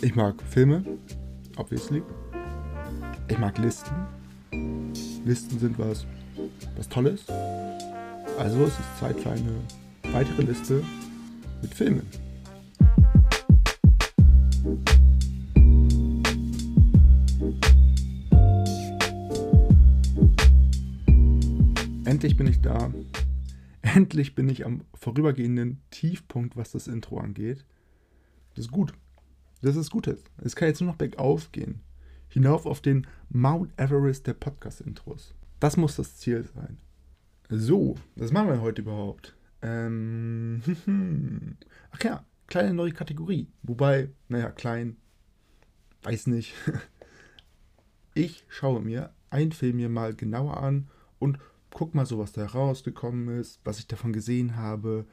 Ich mag Filme, obviously. Ich mag Listen. Listen sind was, was Tolles. Also es ist Zeit für eine weitere Liste mit Filmen. Endlich bin ich da. Endlich bin ich am vorübergehenden Tiefpunkt, was das Intro angeht. Das ist gut. Das ist Gutes. Es kann jetzt nur noch bergauf gehen. Hinauf auf den Mount Everest der Podcast-Intros. Das muss das Ziel sein. So, was machen wir heute überhaupt? Ähm, ach ja, kleine neue Kategorie. Wobei, naja, klein, weiß nicht. Ich schaue mir einen Film mir mal genauer an und guck mal so, was da rausgekommen ist, was ich davon gesehen habe,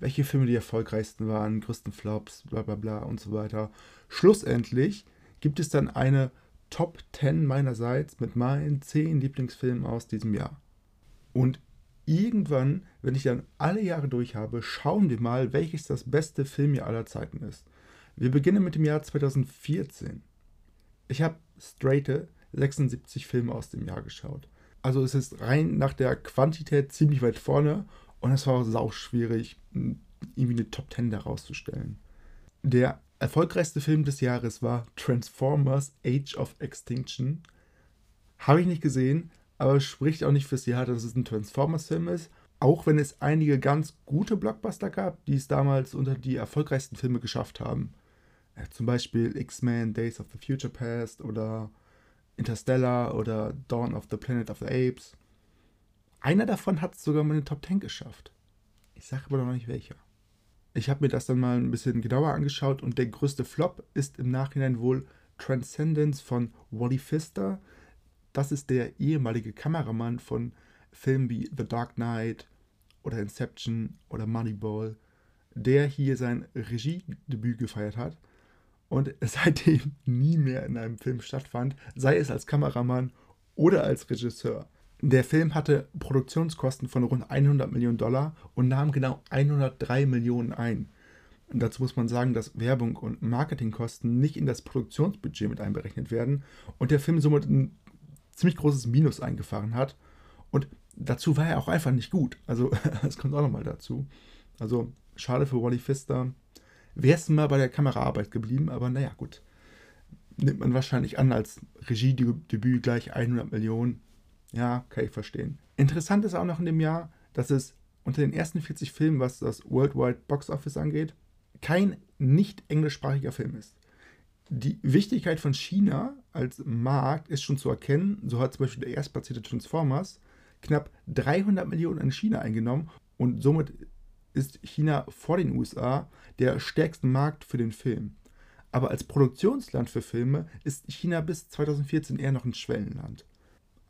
welche Filme die erfolgreichsten waren, größten Flops, bla bla bla und so weiter. Schlussendlich gibt es dann eine Top 10 meinerseits mit meinen 10 Lieblingsfilmen aus diesem Jahr. Und irgendwann, wenn ich dann alle Jahre durch habe, schauen wir mal, welches das beste Filmjahr aller Zeiten ist. Wir beginnen mit dem Jahr 2014. Ich habe straighte 76 Filme aus dem Jahr geschaut. Also es ist rein nach der Quantität ziemlich weit vorne und es war sau schwierig, irgendwie eine Top 10 daraus zu stellen. Der erfolgreichste Film des Jahres war Transformers Age of Extinction. Habe ich nicht gesehen, aber spricht auch nicht fürs Jahr, dass es ein Transformers-Film ist. Auch wenn es einige ganz gute Blockbuster gab, die es damals unter die erfolgreichsten Filme geschafft haben. Ja, zum Beispiel X-Men Days of the Future Past oder Interstellar oder Dawn of the Planet of the Apes. Einer davon hat es sogar mal in den Top 10 geschafft. Ich sage aber noch nicht welcher. Ich habe mir das dann mal ein bisschen genauer angeschaut und der größte Flop ist im Nachhinein wohl Transcendence von Wally Pfister. Das ist der ehemalige Kameramann von Filmen wie The Dark Knight oder Inception oder Moneyball, der hier sein Regiedebüt gefeiert hat und seitdem nie mehr in einem Film stattfand, sei es als Kameramann oder als Regisseur. Der Film hatte Produktionskosten von rund 100 Millionen Dollar und nahm genau 103 Millionen ein. Dazu muss man sagen, dass Werbung und Marketingkosten nicht in das Produktionsbudget mit einberechnet werden und der Film somit ein ziemlich großes Minus eingefahren hat. Und dazu war er auch einfach nicht gut. Also, das kommt auch nochmal dazu. Also, schade für Wally Pfister. Wäre es mal bei der Kameraarbeit geblieben, aber naja, gut. Nimmt man wahrscheinlich an als Regiedebüt gleich 100 Millionen ja, kann ich verstehen. Interessant ist auch noch in dem Jahr, dass es unter den ersten 40 Filmen, was das Worldwide Box Office angeht, kein nicht englischsprachiger Film ist. Die Wichtigkeit von China als Markt ist schon zu erkennen. So hat zum Beispiel der erstplatzierte Transformers knapp 300 Millionen in China eingenommen und somit ist China vor den USA der stärkste Markt für den Film. Aber als Produktionsland für Filme ist China bis 2014 eher noch ein Schwellenland.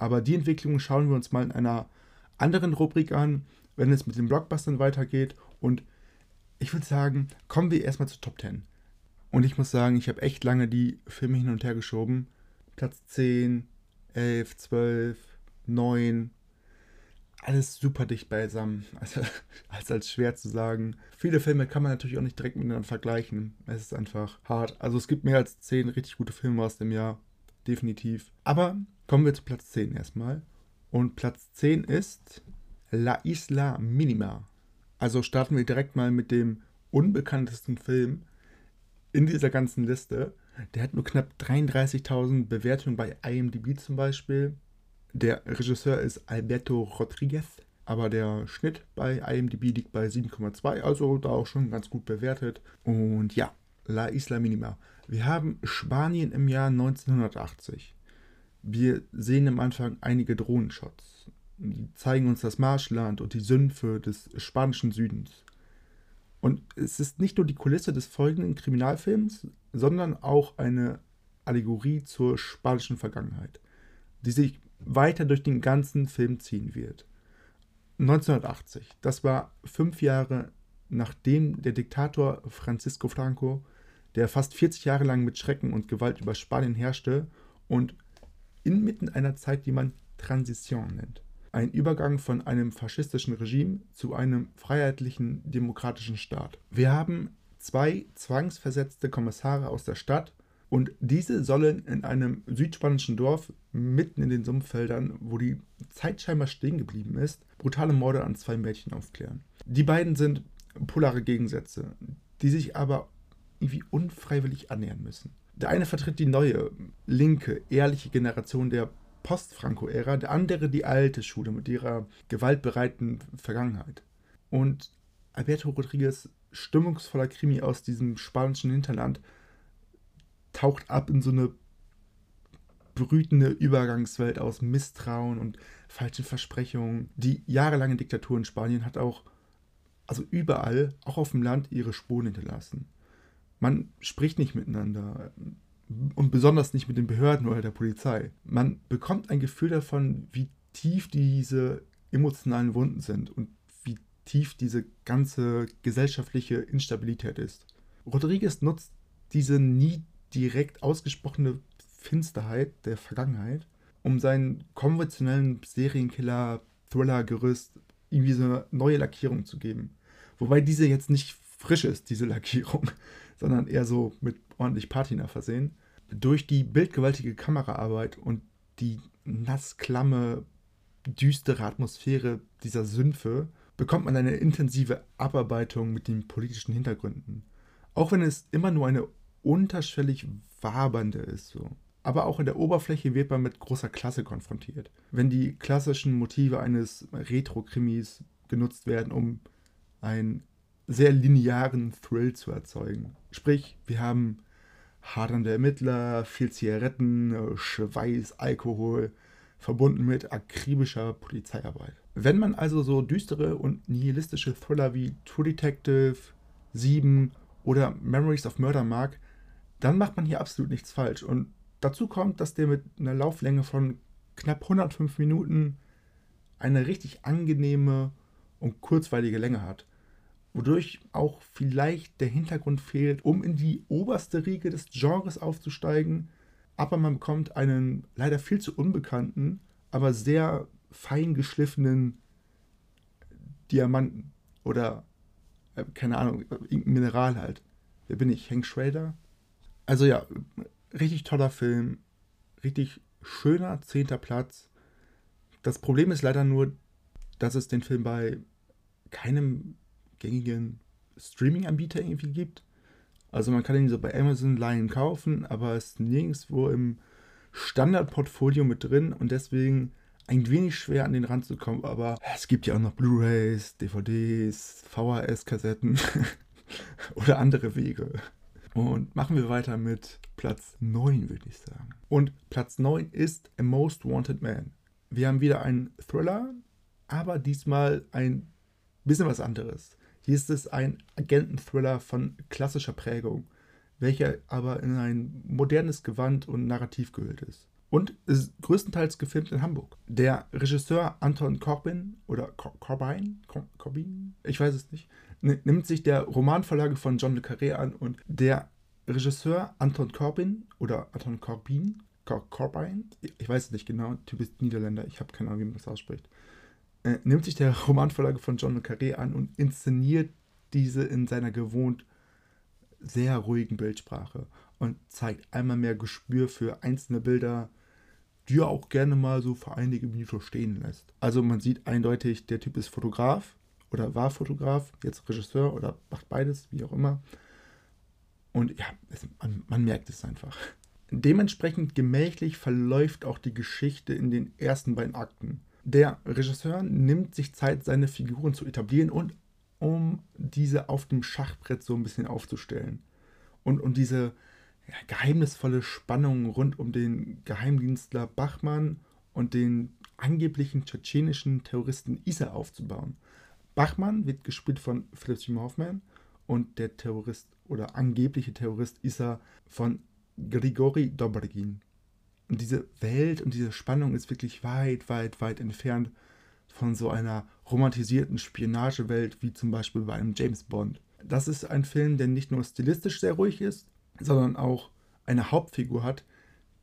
Aber die Entwicklung schauen wir uns mal in einer anderen Rubrik an, wenn es mit den Blockbustern weitergeht. Und ich würde sagen, kommen wir erstmal zur Top 10. Und ich muss sagen, ich habe echt lange die Filme hin und her geschoben. Platz 10, 11, 12, 9. Alles super dicht beisammen. Also, als, als schwer zu sagen. Viele Filme kann man natürlich auch nicht direkt miteinander vergleichen. Es ist einfach hart. Also es gibt mehr als 10 richtig gute Filme aus dem Jahr. Definitiv. Aber Kommen wir zu Platz 10 erstmal. Und Platz 10 ist La Isla Minima. Also starten wir direkt mal mit dem unbekanntesten Film in dieser ganzen Liste. Der hat nur knapp 33.000 Bewertungen bei IMDb zum Beispiel. Der Regisseur ist Alberto Rodriguez, aber der Schnitt bei IMDb liegt bei 7,2, also da auch schon ganz gut bewertet. Und ja, La Isla Minima. Wir haben Spanien im Jahr 1980. Wir sehen am Anfang einige Drohnenshots. Die zeigen uns das Marschland und die Sümpfe des spanischen Südens. Und es ist nicht nur die Kulisse des folgenden Kriminalfilms, sondern auch eine Allegorie zur spanischen Vergangenheit, die sich weiter durch den ganzen Film ziehen wird. 1980, das war fünf Jahre nachdem der Diktator Francisco Franco, der fast 40 Jahre lang mit Schrecken und Gewalt über Spanien herrschte und inmitten einer Zeit, die man Transition nennt. Ein Übergang von einem faschistischen Regime zu einem freiheitlichen demokratischen Staat. Wir haben zwei zwangsversetzte Kommissare aus der Stadt Und diese sollen in einem südspanischen Dorf mitten in den Sumpffeldern, wo die Zeit scheinbar stehen geblieben ist, brutale Morde an zwei Mädchen aufklären. Die beiden sind polare Gegensätze, die sich aber irgendwie unfreiwillig annähern müssen. Der eine vertritt die neue, linke, ehrliche Generation der Post-Franco-Ära, der andere die alte Schule mit ihrer gewaltbereiten Vergangenheit. Und Alberto Rodriguez, stimmungsvoller Krimi aus diesem spanischen Hinterland, taucht ab in so eine brütende Übergangswelt aus Misstrauen und falschen Versprechungen. Die jahrelange Diktatur in Spanien hat auch, also überall, auch auf dem Land, ihre Spuren hinterlassen. Man spricht nicht miteinander und besonders nicht mit den Behörden oder der Polizei. Man bekommt ein Gefühl davon, wie tief diese emotionalen Wunden sind und wie tief diese ganze gesellschaftliche Instabilität ist. Rodriguez nutzt diese nie direkt ausgesprochene Finsterheit der Vergangenheit, um seinen konventionellen Serienkiller-Thriller-Gerüst irgendwie so eine neue Lackierung zu geben. Wobei diese jetzt nicht frisch ist, diese Lackierung, sondern eher so mit ordentlich Patina versehen. Durch die bildgewaltige Kameraarbeit und die nassklamme, düstere Atmosphäre dieser Sümpfe bekommt man eine intensive Abarbeitung mit den politischen Hintergründen. Auch wenn es immer nur eine unterschwellig wabernde ist so. Aber auch in der Oberfläche wird man mit großer Klasse konfrontiert. Wenn die klassischen Motive eines Retro-Krimis genutzt werden, um einen sehr linearen Thrill zu erzeugen. Sprich, wir haben hadernde Ermittler, viel Zigaretten, Schweiß, Alkohol, verbunden mit akribischer Polizeiarbeit. Wenn man also so düstere und nihilistische Thriller wie True Detective, Sieben oder Memories of Murder mag, dann macht man hier absolut nichts falsch. Und dazu kommt, dass der mit einer Lauflänge von knapp 105 Minuten eine richtig angenehme und kurzweilige Länge hat. Wodurch auch vielleicht der Hintergrund fehlt, um in die oberste Riege des Genres aufzusteigen. Aber man bekommt einen leider viel zu unbekannten, aber sehr fein geschliffenen Diamanten oder äh, keine Ahnung, irgendein Mineral halt. Wer bin ich? Hank Schrader? Also ja, richtig toller Film, richtig schöner zehnter Platz. Das Problem ist leider nur, dass es den Film bei keinem gängigen Streaming-Anbieter irgendwie gibt. Also man kann ihn so bei Amazon Line kaufen, aber es ist nirgendwo im Standardportfolio mit drin und deswegen ein wenig schwer an den Rand zu kommen. Aber es gibt ja auch noch Blu-rays, DVDs, VHS-Kassetten oder andere Wege. Und machen wir weiter mit Platz 9, würde ich sagen. Und Platz 9 ist A Most Wanted Man. Wir haben wieder einen Thriller, aber diesmal ein bisschen was anderes. Hier ist es ein Agenten-Thriller von klassischer Prägung, welcher aber in ein modernes Gewand und Narrativ gehüllt ist. Und ist größtenteils gefilmt in Hamburg. Der Regisseur Anton Corbin oder Cor Corbin, Cor Corbin, ich weiß es nicht, nimmt sich der Romanvorlage von John le Carré an und der Regisseur Anton Corbin oder Anton Corbin, Cor Corbin, ich weiß es nicht genau, Typ ist Niederländer, ich habe keine Ahnung, wie man das ausspricht, äh, nimmt sich der Romanvorlage von John le Carré an und inszeniert diese in seiner gewohnt sehr ruhigen Bildsprache und zeigt einmal mehr Gespür für einzelne Bilder, die er auch gerne mal so für einige Minuten stehen lässt. Also man sieht eindeutig, der Typ ist Fotograf oder war Fotograf, jetzt Regisseur oder macht beides, wie auch immer. Und ja, es, man, man merkt es einfach. Dementsprechend gemächlich verläuft auch die Geschichte in den ersten beiden Akten. Der Regisseur nimmt sich Zeit, seine Figuren zu etablieren und um diese auf dem Schachbrett so ein bisschen aufzustellen. Und um diese ja, geheimnisvolle Spannung rund um den Geheimdienstler Bachmann und den angeblichen tschetschenischen Terroristen Isa aufzubauen. Bachmann wird gespielt von Philip Seymour Hoffman und der Terrorist oder angebliche Terrorist Isa von Grigori Dobrgin. Und diese Welt und diese Spannung ist wirklich weit, weit, weit entfernt von so einer romantisierten Spionagewelt wie zum Beispiel bei einem James Bond. Das ist ein Film, der nicht nur stilistisch sehr ruhig ist, sondern auch eine Hauptfigur hat,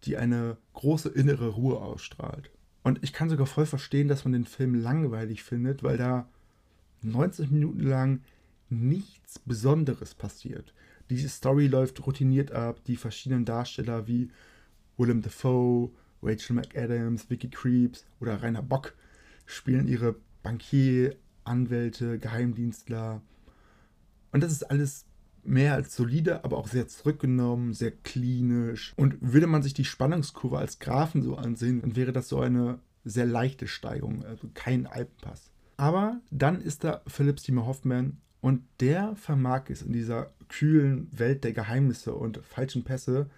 die eine große innere Ruhe ausstrahlt. Und ich kann sogar voll verstehen, dass man den Film langweilig findet, weil da 90 Minuten lang nichts Besonderes passiert. Die Story läuft routiniert ab, die verschiedenen Darsteller wie Willem Dafoe, Rachel McAdams, Vicky Creeps oder Rainer Bock spielen ihre Bankier, Anwälte, Geheimdienstler. Und das ist alles mehr als solide, aber auch sehr zurückgenommen, sehr klinisch. Und würde man sich die Spannungskurve als Graphen so ansehen, dann wäre das so eine sehr leichte Steigung, also kein Alpenpass. Aber dann ist da Philip Seymour Hoffman und der vermag es in dieser kühlen Welt der Geheimnisse und falschen Pässe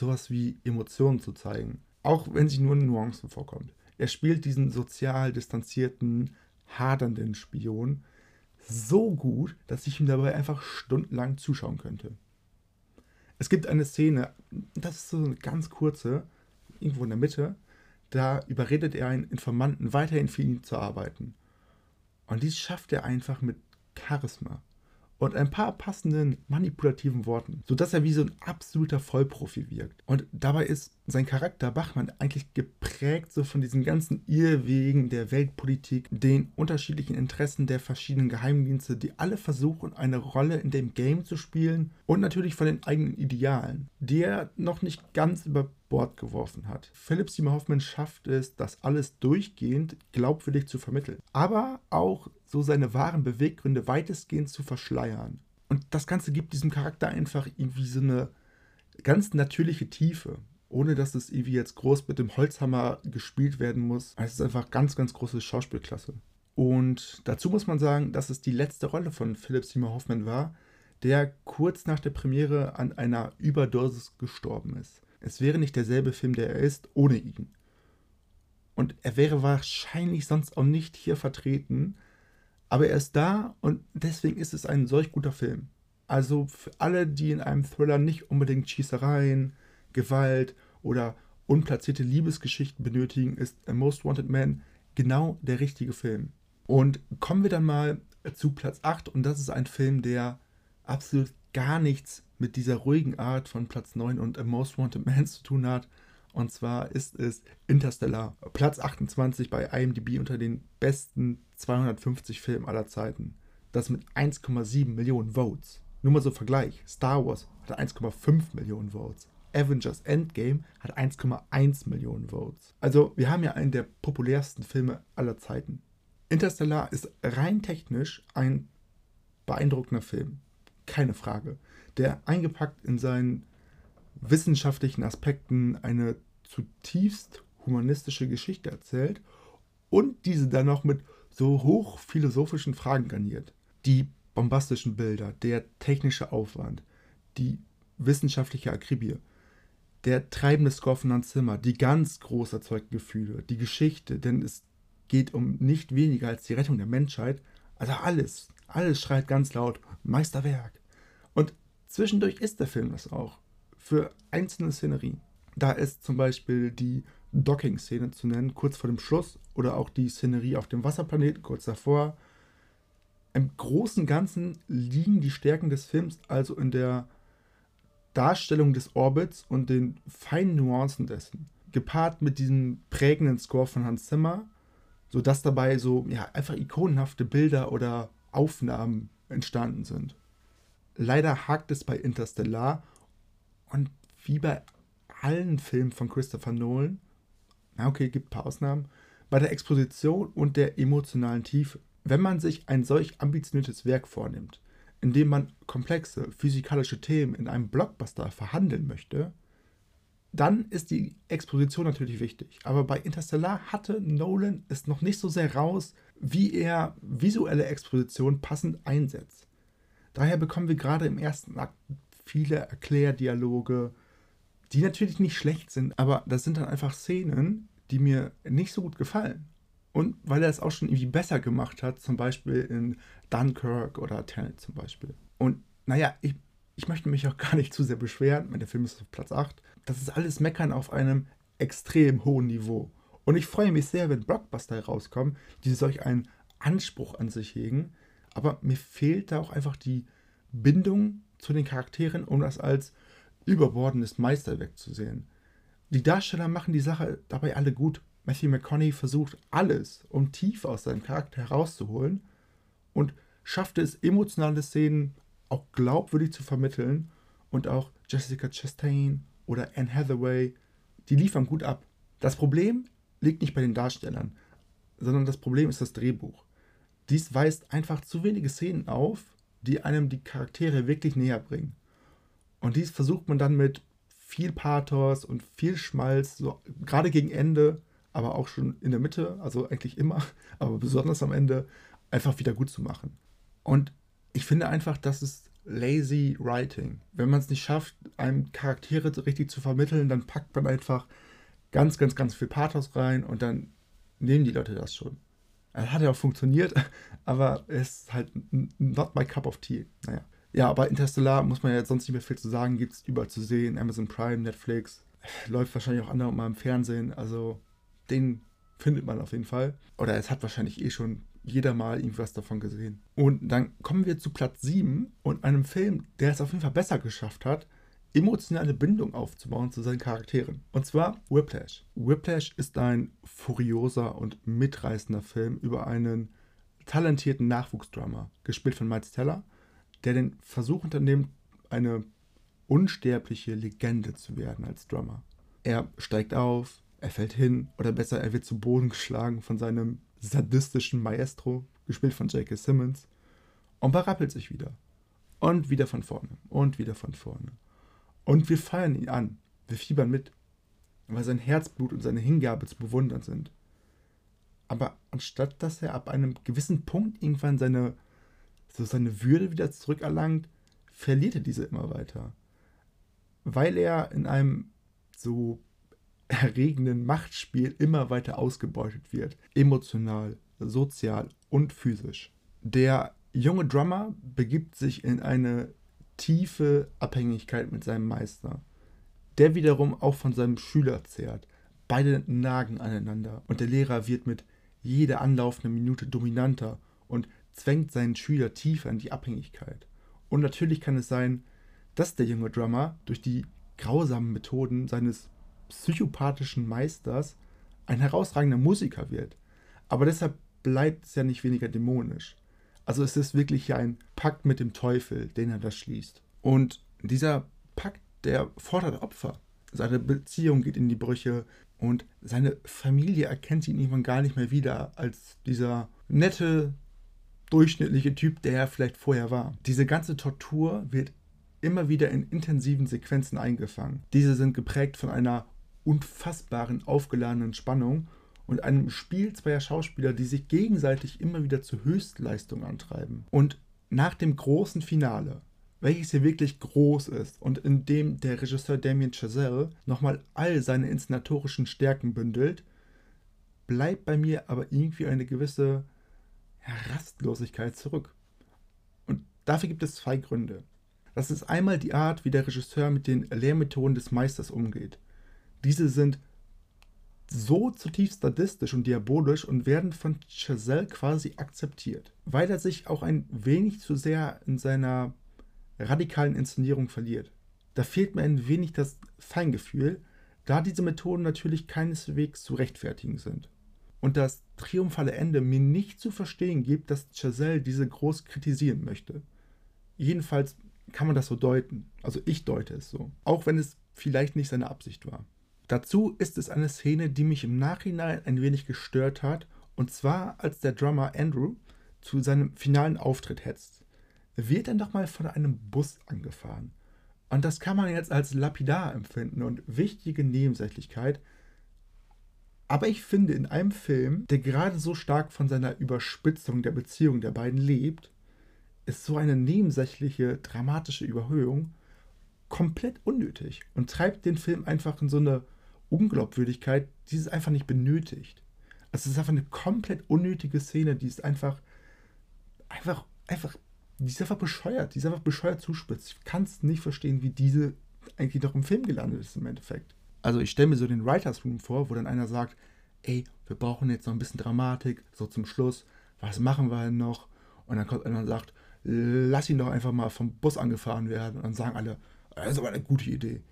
sowas wie Emotionen zu zeigen. Auch wenn sich nur in Nuancen vorkommt. Er spielt diesen sozial distanzierten, hadernden Spion so gut, dass ich ihm dabei einfach stundenlang zuschauen könnte. Es gibt eine Szene, das ist so eine ganz kurze, irgendwo in der Mitte, da überredet er einen Informanten, weiterhin für ihn zu arbeiten. Und dies schafft er einfach mit Charisma und ein paar passenden manipulativen Worten, sodass er wie so ein absoluter Vollprofi wirkt. Und dabei ist sein Charakter Bachmann eigentlich geprägt so von diesen ganzen Irrwegen der Weltpolitik, den unterschiedlichen Interessen der verschiedenen Geheimdienste, die alle versuchen, eine Rolle in dem Game zu spielen und natürlich von den eigenen Idealen, die er noch nicht ganz über Bord geworfen hat. Philipp Seymour Hoffman schafft es, das alles durchgehend glaubwürdig zu vermitteln, aber auch so seine wahren Beweggründe weitestgehend zu verschleiern. Und das Ganze gibt diesem Charakter einfach irgendwie so eine ganz natürliche Tiefe, ohne dass es irgendwie jetzt groß mit dem Holzhammer gespielt werden muss. Es ist einfach ganz, ganz große Schauspielklasse. Und dazu muss man sagen, dass es die letzte Rolle von Philipp Seymour Hoffman war, der kurz nach der Premiere an einer Überdosis gestorben ist. Es wäre nicht derselbe Film, der er ist, ohne ihn. Und er wäre wahrscheinlich sonst auch nicht hier vertreten, aber er ist da und deswegen ist es ein solch guter Film. Also für alle, die in einem Thriller nicht unbedingt Schießereien, Gewalt oder unplatzierte Liebesgeschichten benötigen, ist A Most Wanted Man genau der richtige Film. Und kommen wir dann mal zu Platz 8 und das ist ein Film, der absolut gar nichts mit dieser ruhigen Art von Platz 9 und A Most Wanted Man zu tun hat. Und zwar ist es Interstellar. Platz 28 bei IMDb unter den besten 250 Filmen aller Zeiten. Das mit 1,7 Millionen Votes. Nur mal so Vergleich. Star Wars hat 1,5 Millionen Votes. Avengers Endgame hat 1,1 Millionen Votes. Also wir haben ja einen der populärsten Filme aller Zeiten. Interstellar ist rein technisch ein beeindruckender Film. Keine Frage der eingepackt in seinen wissenschaftlichen Aspekten eine zutiefst humanistische Geschichte erzählt und diese dann noch mit so hoch philosophischen Fragen garniert. Die bombastischen Bilder, der technische Aufwand, die wissenschaftliche Akribie, der treibende Score von Hans Zimmer, die ganz groß erzeugten Gefühle, die Geschichte, denn es geht um nicht weniger als die Rettung der Menschheit. Also alles, alles schreit ganz laut Meisterwerk. Und Zwischendurch ist der Film das auch. Für einzelne Szenerien. Da ist zum Beispiel die Docking-Szene zu nennen, kurz vor dem Schluss, oder auch die Szenerie auf dem Wasserplaneten kurz davor. Im Großen Ganzen liegen die Stärken des Films also in der Darstellung des Orbits und den feinen Nuancen dessen. Gepaart mit diesem prägenden Score von Hans Zimmer, sodass dabei so ja, einfach ikonenhafte Bilder oder Aufnahmen entstanden sind. Leider hakt es bei Interstellar und wie bei allen Filmen von Christopher Nolan, na okay, gibt ein paar Ausnahmen, bei der Exposition und der emotionalen Tiefe. Wenn man sich ein solch ambitioniertes Werk vornimmt, in dem man komplexe physikalische Themen in einem Blockbuster verhandeln möchte, dann ist die Exposition natürlich wichtig. Aber bei Interstellar hatte Nolan es noch nicht so sehr raus, wie er visuelle Exposition passend einsetzt. Daher bekommen wir gerade im ersten Akt viele Erklärdialoge, die natürlich nicht schlecht sind, aber das sind dann einfach Szenen, die mir nicht so gut gefallen. Und weil er es auch schon irgendwie besser gemacht hat, zum Beispiel in Dunkirk oder Tenet zum Beispiel. Und naja, ich, ich möchte mich auch gar nicht zu sehr beschweren, der Film ist auf Platz 8. Das ist alles Meckern auf einem extrem hohen Niveau. Und ich freue mich sehr, wenn Blockbuster herauskommen, die solch einen Anspruch an sich hegen, aber mir fehlt da auch einfach die Bindung zu den Charakteren, um das als überbordendes Meisterwerk zu sehen. Die Darsteller machen die Sache dabei alle gut. Matthew McConaughey versucht alles, um tief aus seinem Charakter herauszuholen und schafft es, emotionale Szenen auch glaubwürdig zu vermitteln und auch Jessica Chastain oder Anne Hathaway, die liefern gut ab. Das Problem liegt nicht bei den Darstellern, sondern das Problem ist das Drehbuch. Dies weist einfach zu wenige Szenen auf, die einem die Charaktere wirklich näher bringen. Und dies versucht man dann mit viel Pathos und viel Schmalz, so gerade gegen Ende, aber auch schon in der Mitte, also eigentlich immer, aber besonders am Ende, einfach wieder gut zu machen. Und ich finde einfach, das ist lazy writing. Wenn man es nicht schafft, einem Charaktere richtig zu vermitteln, dann packt man einfach ganz, ganz, ganz viel Pathos rein und dann nehmen die Leute das schon. Es hat ja auch funktioniert, aber es ist halt not my cup of tea. Naja. Ja, aber Interstellar muss man ja sonst nicht mehr viel zu sagen. Gibt es überall zu sehen. Amazon Prime, Netflix. Läuft wahrscheinlich auch andere mal im Fernsehen. Also den findet man auf jeden Fall. Oder es hat wahrscheinlich eh schon jeder mal irgendwas davon gesehen. Und dann kommen wir zu Platz 7 und einem Film, der es auf jeden Fall besser geschafft hat, emotionale Bindung aufzubauen zu seinen Charakteren. Und zwar Whiplash. Whiplash ist ein furioser und mitreißender Film über einen talentierten Nachwuchsdrama, gespielt von Miles Teller, der den Versuch unternimmt, eine unsterbliche Legende zu werden als Drummer. Er steigt auf, er fällt hin, oder besser, er wird zu Boden geschlagen von seinem sadistischen Maestro, gespielt von J.K. Simmons, und berappelt sich wieder. Und wieder von vorne. Und wieder von vorne. Und wir feiern ihn an. Wir fiebern mit. Weil sein Herzblut und seine Hingabe zu bewundern sind. Aber anstatt dass er ab einem gewissen Punkt irgendwann seine, so seine Würde wieder zurückerlangt, verliert er diese immer weiter. Weil er in einem so erregenden Machtspiel immer weiter ausgebeutet wird. Emotional, sozial und physisch. Der junge Drummer begibt sich in eine tiefe Abhängigkeit mit seinem Meister, der wiederum auch von seinem Schüler zehrt. Beide nagen aneinander und der Lehrer wird mit jeder anlaufenden Minute dominanter und zwängt seinen Schüler tiefer in die Abhängigkeit. Und natürlich kann es sein, dass der junge Drummer durch die grausamen Methoden seines psychopathischen Meisters ein herausragender Musiker wird. Aber deshalb bleibt es ja nicht weniger dämonisch. Also es ist wirklich ein Pakt mit dem Teufel, den er da schließt. Und dieser Pakt, der fordert Opfer. Seine Beziehung geht in die Brüche und seine Familie erkennt ihn irgendwann gar nicht mehr wieder als dieser nette, durchschnittliche Typ, der er vielleicht vorher war. Diese ganze Tortur wird immer wieder in intensiven Sequenzen eingefangen. Diese sind geprägt von einer unfassbaren aufgeladenen Spannung und einem Spiel zweier Schauspieler, die sich gegenseitig immer wieder zur Höchstleistung antreiben. Und nach dem großen Finale, welches hier wirklich groß ist und in dem der Regisseur Damien Chazelle nochmal all seine inszenatorischen Stärken bündelt, bleibt bei mir aber irgendwie eine gewisse Rastlosigkeit zurück. Und dafür gibt es zwei Gründe. Das ist einmal die Art, wie der Regisseur mit den Lehrmethoden des Meisters umgeht. Diese sind so zutiefst sadistisch und diabolisch und werden von Chazelle quasi akzeptiert, weil er sich auch ein wenig zu sehr in seiner radikalen Inszenierung verliert. Da fehlt mir ein wenig das Feingefühl, da diese Methoden natürlich keineswegs zu rechtfertigen sind. Und das triumphale Ende mir nicht zu verstehen gibt, dass Chazelle diese groß kritisieren möchte. Jedenfalls kann man das so deuten. Also ich deute es so. Auch wenn es vielleicht nicht seine Absicht war. Dazu ist es eine Szene, die mich im Nachhinein ein wenig gestört hat, und zwar als der Drummer Andrew zu seinem finalen Auftritt hetzt. Wird dann doch mal von einem Bus angefahren. Und das kann man jetzt als lapidar empfinden und wichtige Nebensächlichkeit. Aber ich finde, in einem Film, der gerade so stark von seiner Überspitzung der Beziehung der beiden lebt, ist so eine nebensächliche, dramatische Überhöhung komplett unnötig und treibt den Film einfach in so eine Unglaubwürdigkeit, die es einfach nicht benötigt. Also es ist einfach eine komplett unnötige Szene, die ist einfach, einfach, einfach, die ist einfach bescheuert, die ist einfach bescheuert zuspitzt. Ich kann es nicht verstehen, wie diese eigentlich noch im Film gelandet ist im Endeffekt. Also ich stelle mir so den Writers Room vor, wo dann einer sagt, ey, wir brauchen jetzt noch ein bisschen Dramatik, so zum Schluss, was machen wir denn noch? Und dann kommt einer und sagt, lass ihn doch einfach mal vom Bus angefahren werden. Und dann sagen alle, das ist aber eine gute Idee.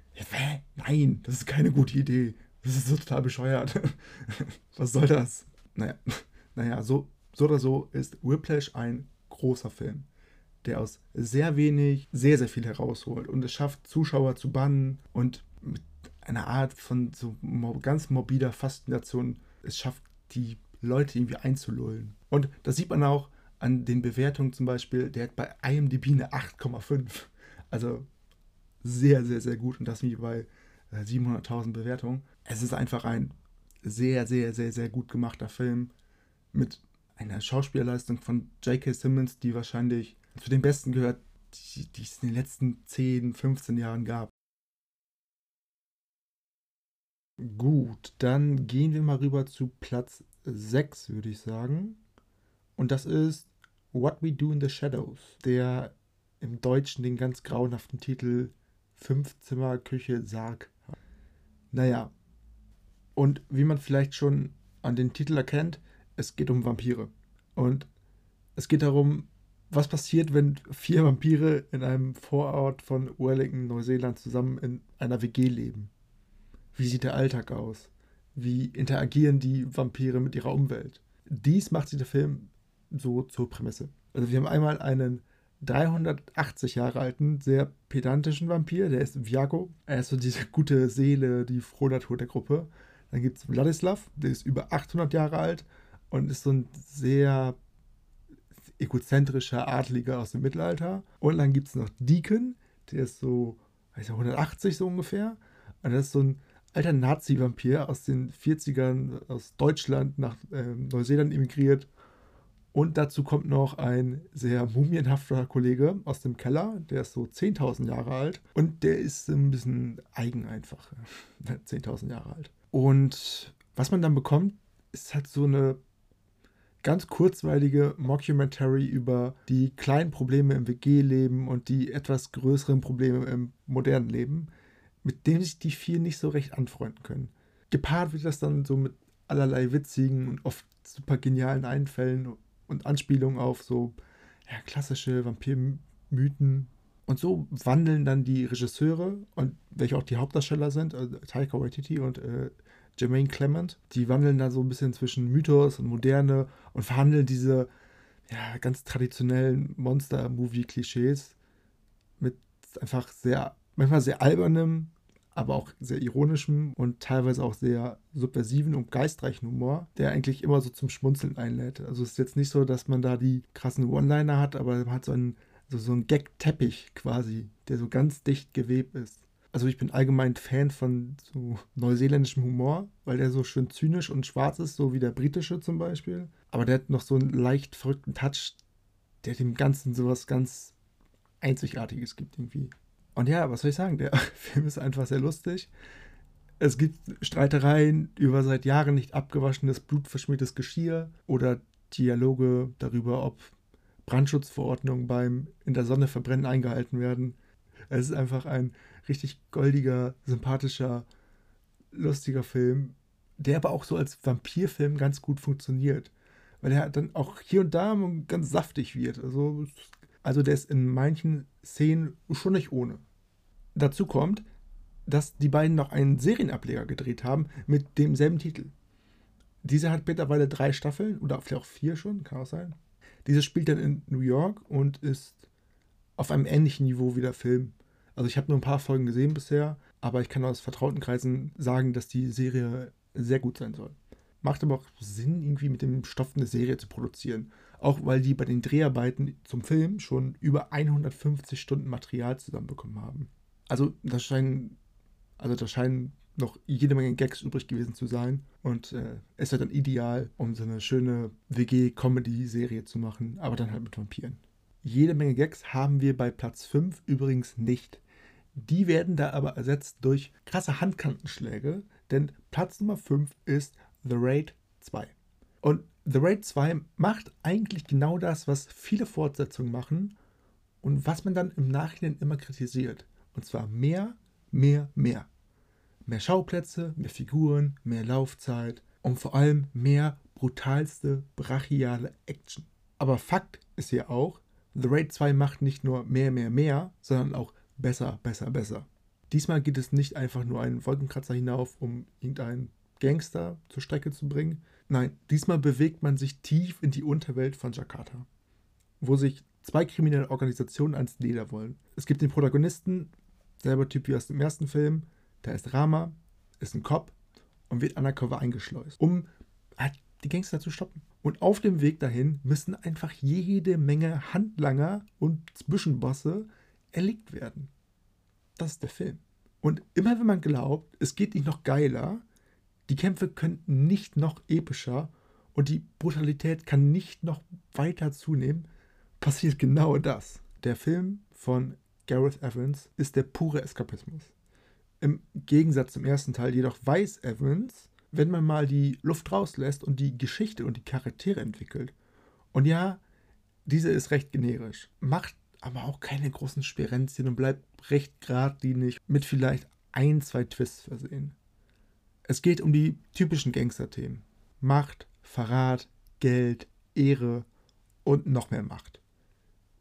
Nein, das ist keine gute Idee. Das ist so total bescheuert. Was soll das? Naja, naja so, so oder so ist Whiplash ein großer Film, der aus sehr wenig sehr, sehr viel herausholt und es schafft, Zuschauer zu bannen und mit einer Art von so ganz morbider Faszination es schafft, die Leute irgendwie einzulullen. Und das sieht man auch an den Bewertungen zum Beispiel, der hat bei IMDb eine 8,5. Also sehr, sehr, sehr gut und das wie bei 700.000 äh, Bewertungen. Es ist einfach ein sehr, sehr, sehr, sehr gut gemachter Film mit einer Schauspielerleistung von J.K. Simmons, die wahrscheinlich zu den besten gehört, die, die es in den letzten 10, 15 Jahren gab. Gut, dann gehen wir mal rüber zu Platz 6, würde ich sagen. Und das ist What We Do in the Shadows, der im Deutschen den ganz grauenhaften Titel Fünfzimmer Küche Sarg. Naja, und wie man vielleicht schon an den Titel erkennt, es geht um Vampire. Und es geht darum, was passiert, wenn vier Vampire in einem Vorort von Wellington, Neuseeland, zusammen in einer WG leben. Wie sieht der Alltag aus? Wie interagieren die Vampire mit ihrer Umwelt? Dies macht sich der Film so zur Prämisse. Also wir haben einmal einen 380 Jahre alten, sehr pedantischen Vampir, der ist Viago. Er ist so diese gute Seele, die Frohnatur der Gruppe. Dann gibt es Vladislav, der ist über 800 Jahre alt und ist so ein sehr egozentrischer Adliger aus dem Mittelalter. Und dann gibt es noch Deacon, der ist so, weiß ich, 180 so ungefähr. Und das ist so ein alter Nazi-Vampir aus den 40ern aus Deutschland nach äh, Neuseeland emigriert. Und dazu kommt noch ein sehr mumienhafter Kollege aus dem Keller, der ist so 10.000 Jahre alt. Und der ist ein bisschen eigen einfach. 10.000 Jahre alt. Und was man dann bekommt, ist halt so eine ganz kurzweilige Mockumentary über die kleinen Probleme im WG-Leben und die etwas größeren Probleme im modernen Leben, mit dem sich die vier nicht so recht anfreunden können. Gepaart wird das dann so mit allerlei witzigen und oft super genialen Einfällen und Anspielungen auf so ja, klassische Vampirmythen. Und so wandeln dann die Regisseure und welche auch die Hauptdarsteller sind, also Taika Waititi und äh, Jermaine Clement. Die wandeln da so ein bisschen zwischen Mythos und Moderne und verhandeln diese ja, ganz traditionellen Monster-Movie-Klischees mit einfach sehr, manchmal sehr albernem, aber auch sehr ironischem und teilweise auch sehr subversiven und geistreichen Humor, der eigentlich immer so zum Schmunzeln einlädt. Also es ist jetzt nicht so, dass man da die krassen One-Liner hat, aber man hat so einen, so, so einen Gag-Teppich quasi, der so ganz dicht gewebt ist also ich bin allgemein Fan von so neuseeländischem Humor, weil der so schön zynisch und schwarz ist, so wie der britische zum Beispiel. Aber der hat noch so einen leicht verrückten Touch, der dem Ganzen sowas ganz Einzigartiges gibt irgendwie. Und ja, was soll ich sagen? Der Film ist einfach sehr lustig. Es gibt Streitereien über seit Jahren nicht abgewaschenes, blutverschmiertes Geschirr oder Dialoge darüber, ob Brandschutzverordnungen beim in der Sonne verbrennen eingehalten werden. Es ist einfach ein richtig goldiger, sympathischer, lustiger Film, der aber auch so als Vampirfilm ganz gut funktioniert. Weil er dann auch hier und da ganz saftig wird. Also, also der ist in manchen Szenen schon nicht ohne. Dazu kommt, dass die beiden noch einen Serienableger gedreht haben mit demselben Titel. Dieser hat mittlerweile drei Staffeln oder vielleicht auch vier schon, kann auch sein. Diese spielt dann in New York und ist auf einem ähnlichen Niveau wie der Film. Also ich habe nur ein paar Folgen gesehen bisher, aber ich kann aus vertrauten Kreisen sagen, dass die Serie sehr gut sein soll. Macht aber auch Sinn, irgendwie mit dem Stoff eine Serie zu produzieren. Auch weil die bei den Dreharbeiten zum Film schon über 150 Stunden Material zusammenbekommen haben. Also da scheinen, also da scheinen noch jede Menge Gags übrig gewesen zu sein. Und äh, es wäre dann ideal, um so eine schöne WG-Comedy-Serie zu machen, aber dann halt mit Vampiren. Jede Menge Gags haben wir bei Platz 5 übrigens nicht. Die werden da aber ersetzt durch krasse Handkantenschläge, denn Platz Nummer 5 ist The Raid 2. Und The Raid 2 macht eigentlich genau das, was viele Fortsetzungen machen und was man dann im Nachhinein immer kritisiert. Und zwar mehr, mehr, mehr. Mehr Schauplätze, mehr Figuren, mehr Laufzeit und vor allem mehr brutalste, brachiale Action. Aber Fakt ist ja auch, The Raid 2 macht nicht nur mehr, mehr, mehr, sondern auch besser, besser, besser. Diesmal geht es nicht einfach nur einen Wolkenkratzer hinauf, um irgendeinen Gangster zur Strecke zu bringen. Nein, diesmal bewegt man sich tief in die Unterwelt von Jakarta, wo sich zwei kriminelle Organisationen ans Leder wollen. Es gibt den Protagonisten, selber Typ wie aus dem ersten Film, da ist Rama, ist ein Cop und wird undercover eingeschleust, um halt die Gangster zu stoppen. Und auf dem Weg dahin müssen einfach jede Menge Handlanger und Zwischenbosse erlegt werden. Das ist der Film. Und immer wenn man glaubt, es geht nicht noch geiler, die Kämpfe könnten nicht noch epischer und die Brutalität kann nicht noch weiter zunehmen, passiert genau das. Der Film von Gareth Evans ist der pure Eskapismus. Im Gegensatz zum ersten Teil jedoch weiß Evans, wenn man mal die Luft rauslässt und die Geschichte und die Charaktere entwickelt. Und ja, diese ist recht generisch, macht aber auch keine großen Sperenzien und bleibt recht geradlinig mit vielleicht ein, zwei Twists versehen. Es geht um die typischen Gangster-Themen. Macht, Verrat, Geld, Ehre und noch mehr Macht.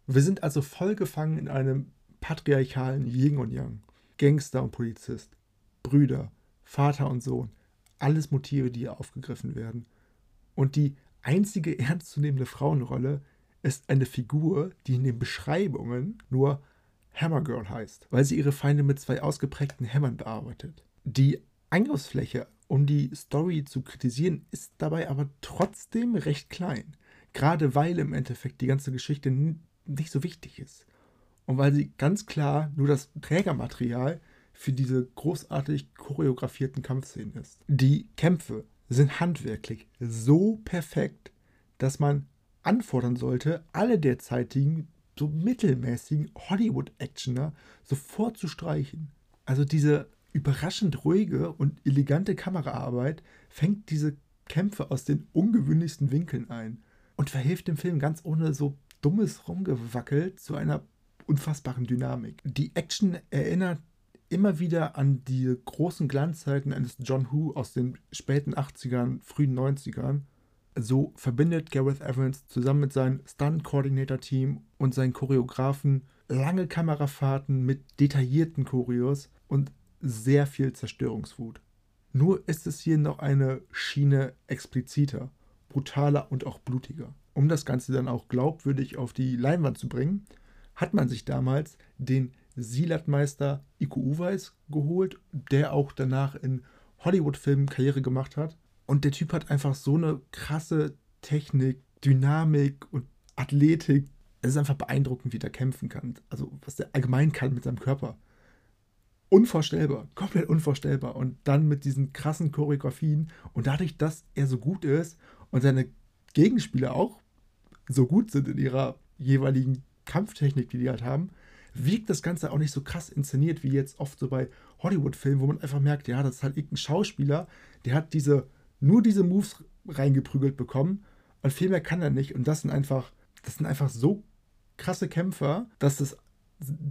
Wir sind also voll gefangen in einem patriarchalen Yin und Yang. Gangster und Polizist, Brüder, Vater und Sohn, alles Motive, die hier aufgegriffen werden. Und die einzige ernstzunehmende Frauenrolle ist eine Figur, die in den Beschreibungen nur Hammergirl heißt, weil sie ihre Feinde mit zwei ausgeprägten Hämmern bearbeitet. Die Angriffsfläche, um die Story zu kritisieren, ist dabei aber trotzdem recht klein. Gerade weil im Endeffekt die ganze Geschichte nicht so wichtig ist. Und weil sie ganz klar nur das Trägermaterial für diese großartig choreografierten Kampfszenen ist. Die Kämpfe sind handwerklich so perfekt, dass man anfordern sollte, alle derzeitigen so mittelmäßigen Hollywood-Actioner sofort zu streichen. Also diese überraschend ruhige und elegante Kameraarbeit fängt diese Kämpfe aus den ungewöhnlichsten Winkeln ein und verhilft dem Film ganz ohne so dummes Rumgewackel zu einer unfassbaren Dynamik. Die Action erinnert immer wieder an die großen Glanzzeiten eines John Who aus den späten 80ern, frühen 90ern so verbindet Gareth Evans zusammen mit seinem Stunt-Coordinator-Team und seinen Choreografen lange Kamerafahrten mit detaillierten Choreos und sehr viel Zerstörungswut. Nur ist es hier noch eine Schiene expliziter, brutaler und auch blutiger. Um das Ganze dann auch glaubwürdig auf die Leinwand zu bringen, hat man sich damals den Silatmeister Iko Uweis geholt, der auch danach in Hollywood-Filmen Karriere gemacht hat und der Typ hat einfach so eine krasse Technik, Dynamik und Athletik. Es ist einfach beeindruckend, wie der kämpfen kann. Also, was der allgemein kann mit seinem Körper. Unvorstellbar, komplett unvorstellbar. Und dann mit diesen krassen Choreografien und dadurch, dass er so gut ist und seine Gegenspieler auch so gut sind in ihrer jeweiligen Kampftechnik, die die halt haben, wirkt das Ganze auch nicht so krass inszeniert wie jetzt oft so bei Hollywood-Filmen, wo man einfach merkt, ja, das ist halt irgendein Schauspieler, der hat diese nur diese Moves reingeprügelt bekommen und viel mehr kann er nicht. Und das sind einfach, das sind einfach so krasse Kämpfer, dass es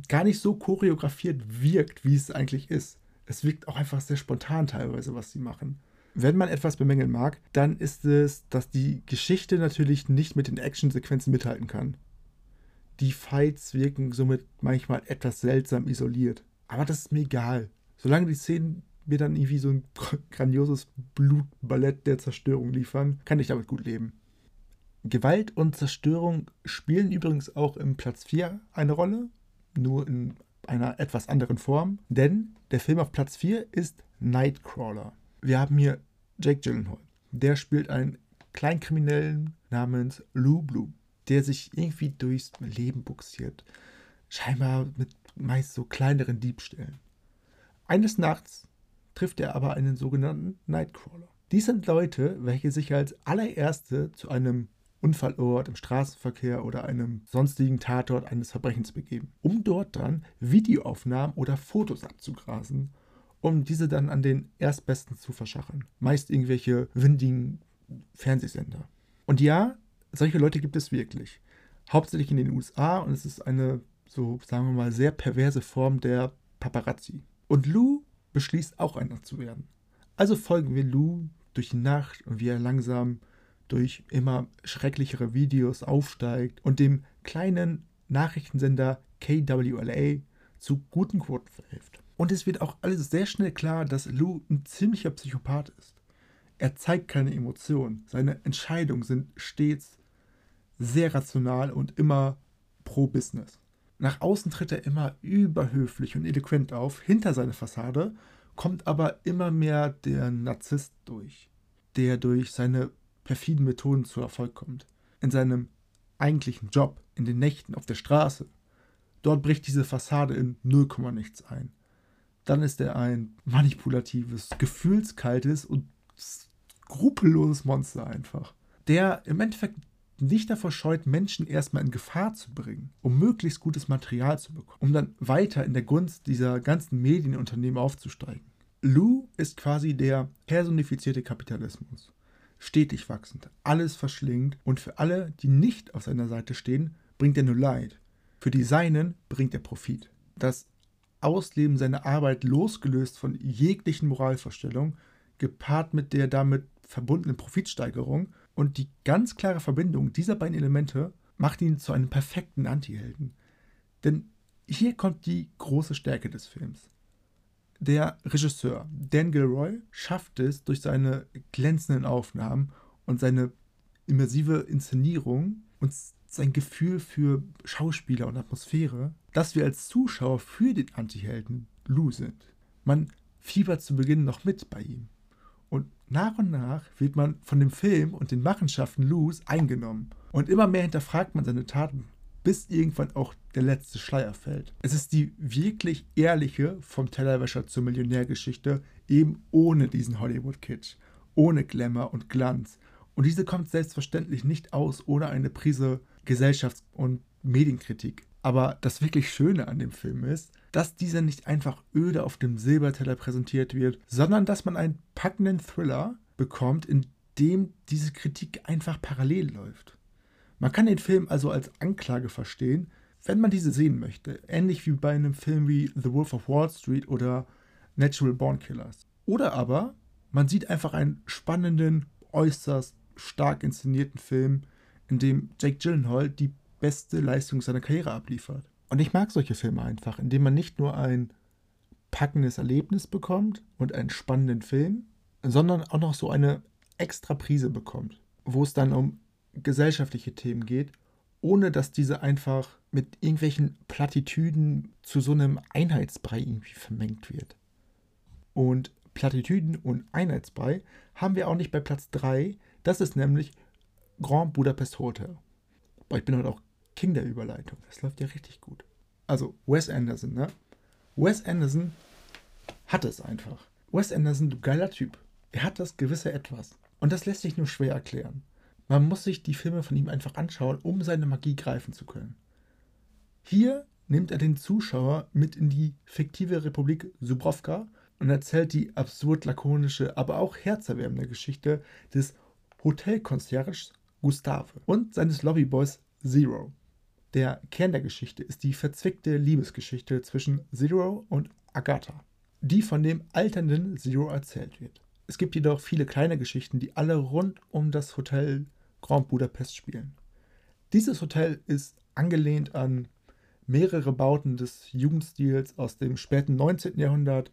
gar nicht so choreografiert wirkt, wie es eigentlich ist. Es wirkt auch einfach sehr spontan teilweise, was sie machen. Wenn man etwas bemängeln mag, dann ist es, dass die Geschichte natürlich nicht mit den Actionsequenzen mithalten kann. Die Fights wirken somit manchmal etwas seltsam isoliert. Aber das ist mir egal. Solange die Szenen mir dann irgendwie so ein grandioses Blutballett der Zerstörung liefern, kann ich damit gut leben. Gewalt und Zerstörung spielen übrigens auch im Platz 4 eine Rolle, nur in einer etwas anderen Form, denn der Film auf Platz 4 ist Nightcrawler. Wir haben hier Jake Gyllenhaal. Der spielt einen Kleinkriminellen namens Lou Blue, der sich irgendwie durchs Leben buxiert. Scheinbar mit meist so kleineren Diebstählen. Eines Nachts trifft er aber einen sogenannten Nightcrawler. Dies sind Leute, welche sich als allererste zu einem Unfallort im Straßenverkehr oder einem sonstigen Tatort eines Verbrechens begeben, um dort dann Videoaufnahmen oder Fotos abzugrasen, um diese dann an den Erstbesten zu verschachen. Meist irgendwelche windigen Fernsehsender. Und ja, solche Leute gibt es wirklich. Hauptsächlich in den USA und es ist eine, so sagen wir mal, sehr perverse Form der Paparazzi. Und Lou beschließt auch einer zu werden. Also folgen wir Lou durch die Nacht und wie er langsam durch immer schrecklichere Videos aufsteigt und dem kleinen Nachrichtensender KWLA zu guten Quoten verhilft. Und es wird auch alles sehr schnell klar, dass Lou ein ziemlicher Psychopath ist. Er zeigt keine Emotionen. Seine Entscheidungen sind stets sehr rational und immer pro Business. Nach außen tritt er immer überhöflich und eloquent auf, hinter seiner Fassade kommt aber immer mehr der Narzisst durch, der durch seine perfiden Methoden zu Erfolg kommt. In seinem eigentlichen Job, in den Nächten auf der Straße, dort bricht diese Fassade in 0, nichts ein. Dann ist er ein manipulatives, gefühlskaltes und skrupelloses Monster einfach, der im Endeffekt nicht davor scheut, Menschen erstmal in Gefahr zu bringen, um möglichst gutes Material zu bekommen, um dann weiter in der Gunst dieser ganzen Medienunternehmen aufzusteigen. Lou ist quasi der personifizierte Kapitalismus. Stetig wachsend, alles verschlingt und für alle, die nicht auf seiner Seite stehen, bringt er nur Leid. Für die Seinen bringt er Profit. Das Ausleben seiner Arbeit losgelöst von jeglichen Moralvorstellungen, gepaart mit der damit verbundenen Profitsteigerung und die ganz klare Verbindung dieser beiden Elemente macht ihn zu einem perfekten Antihelden. Denn hier kommt die große Stärke des Films. Der Regisseur Dan Gilroy schafft es durch seine glänzenden Aufnahmen und seine immersive Inszenierung und sein Gefühl für Schauspieler und Atmosphäre, dass wir als Zuschauer für den Antihelden Lou sind. Man fiebert zu Beginn noch mit bei ihm. Nach und nach wird man von dem Film und den Machenschaften Lous eingenommen. Und immer mehr hinterfragt man seine Taten, bis irgendwann auch der letzte Schleier fällt. Es ist die wirklich ehrliche vom Tellerwäscher zur Millionärgeschichte, eben ohne diesen Hollywood-Kitsch, ohne Glamour und Glanz. Und diese kommt selbstverständlich nicht aus ohne eine Prise Gesellschafts- und Medienkritik. Aber das wirklich Schöne an dem Film ist, dass dieser nicht einfach öde auf dem Silberteller präsentiert wird, sondern dass man einen packenden Thriller bekommt, in dem diese Kritik einfach parallel läuft. Man kann den Film also als Anklage verstehen, wenn man diese sehen möchte, ähnlich wie bei einem Film wie The Wolf of Wall Street oder Natural Born Killers. Oder aber man sieht einfach einen spannenden, äußerst stark inszenierten Film, in dem Jake Gyllenhaal die beste Leistung seiner Karriere abliefert. Und ich mag solche Filme einfach, in denen man nicht nur ein packendes Erlebnis bekommt und einen spannenden Film, sondern auch noch so eine extra Prise bekommt, wo es dann um gesellschaftliche Themen geht, ohne dass diese einfach mit irgendwelchen Plattitüden zu so einem Einheitsbrei irgendwie vermengt wird. Und Plattitüden und Einheitsbrei haben wir auch nicht bei Platz 3, das ist nämlich Grand Budapest Hotel. Boah, ich bin heute auch King der Überleitung. Das läuft ja richtig gut. Also, Wes Anderson, ne? Wes Anderson hat es einfach. Wes Anderson, du geiler Typ. Er hat das gewisse Etwas. Und das lässt sich nur schwer erklären. Man muss sich die Filme von ihm einfach anschauen, um seine Magie greifen zu können. Hier nimmt er den Zuschauer mit in die fiktive Republik Subrovka und erzählt die absurd lakonische, aber auch herzerwärmende Geschichte des Hotelconcierges Gustave und seines Lobbyboys Zero. Der Kern der Geschichte ist die verzwickte Liebesgeschichte zwischen Zero und Agatha, die von dem alternden Zero erzählt wird. Es gibt jedoch viele kleine Geschichten, die alle rund um das Hotel Grand Budapest spielen. Dieses Hotel ist angelehnt an mehrere Bauten des Jugendstils aus dem späten 19. Jahrhundert,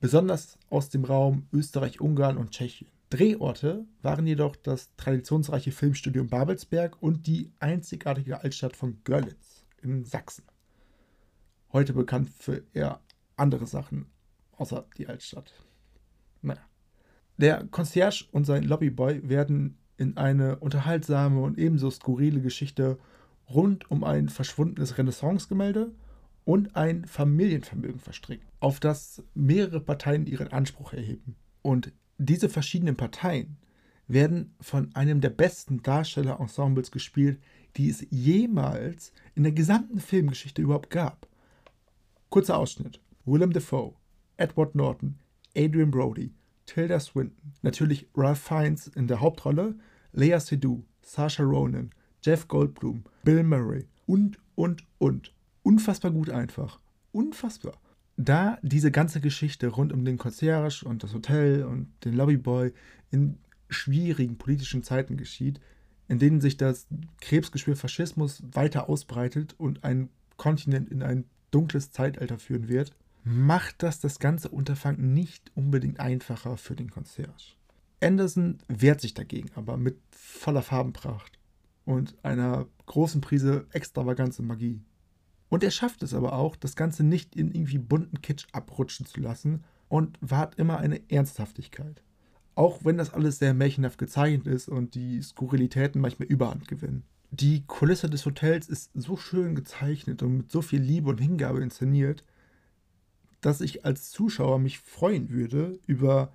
besonders aus dem Raum Österreich-Ungarn und Tschechien. Drehorte waren jedoch das traditionsreiche Filmstudium Babelsberg und die einzigartige Altstadt von Görlitz in Sachsen. Heute bekannt für eher andere Sachen, außer die Altstadt. Naja. Der Concierge und sein Lobbyboy werden in eine unterhaltsame und ebenso skurrile Geschichte rund um ein verschwundenes Renaissance-Gemälde und ein Familienvermögen verstrickt, auf das mehrere Parteien ihren Anspruch erheben. Und diese verschiedenen Parteien werden von einem der besten Darstellerensembles gespielt, die es jemals in der gesamten Filmgeschichte überhaupt gab. Kurzer Ausschnitt. Willem Dafoe, Edward Norton, Adrian Brody, Tilda Swinton, natürlich Ralph Fiennes in der Hauptrolle, Lea Seydoux, Saoirse Ronan, Jeff Goldblum, Bill Murray und, und, und. Unfassbar gut einfach. Unfassbar da diese ganze Geschichte rund um den Concierge und das Hotel und den Lobbyboy in schwierigen politischen Zeiten geschieht, in denen sich das Krebsgeschwür Faschismus weiter ausbreitet und ein Kontinent in ein dunkles Zeitalter führen wird, macht das das ganze Unterfangen nicht unbedingt einfacher für den Concierge. Anderson wehrt sich dagegen aber mit voller Farbenpracht. und einer großen Prise Extravaganz und Magie. Und er schafft es aber auch, das Ganze nicht in irgendwie bunten Kitsch abrutschen zu lassen und wahrt immer eine Ernsthaftigkeit. Auch wenn das alles sehr märchenhaft gezeichnet ist und die Skurrilitäten manchmal Überhand gewinnen. Die Kulisse des Hotels ist so schön gezeichnet und mit so viel Liebe und Hingabe inszeniert, dass ich als Zuschauer mich freuen würde über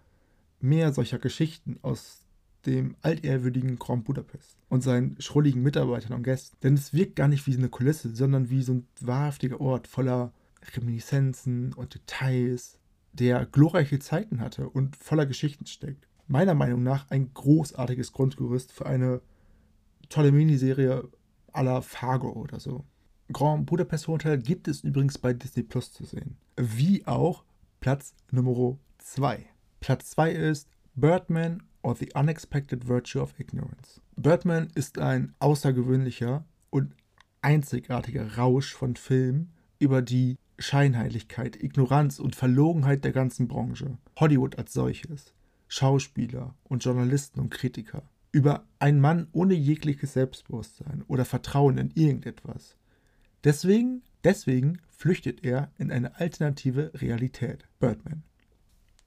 mehr solcher Geschichten aus dem altehrwürdigen Grand Budapest und seinen schrulligen Mitarbeitern und Gästen. Denn es wirkt gar nicht wie eine Kulisse, sondern wie so ein wahrhaftiger Ort voller Reminiszenzen und Details, der glorreiche Zeiten hatte und voller Geschichten steckt. Meiner Meinung nach ein großartiges Grundgerüst für eine tolle Miniserie à la Fargo oder so. Grand Budapest Hotel gibt es übrigens bei Disney Plus zu sehen. Wie auch Platz Nummer 2. Platz 2 ist Birdman or the Unexpected Virtue of Ignorance. Birdman ist ein außergewöhnlicher und einzigartiger Rausch von Filmen über die Scheinheiligkeit, Ignoranz und Verlogenheit der ganzen Branche. Hollywood als solches, Schauspieler und Journalisten und Kritiker. Über einen Mann ohne jegliches Selbstbewusstsein oder Vertrauen in irgendetwas. Deswegen, deswegen flüchtet er in eine alternative Realität. Birdman.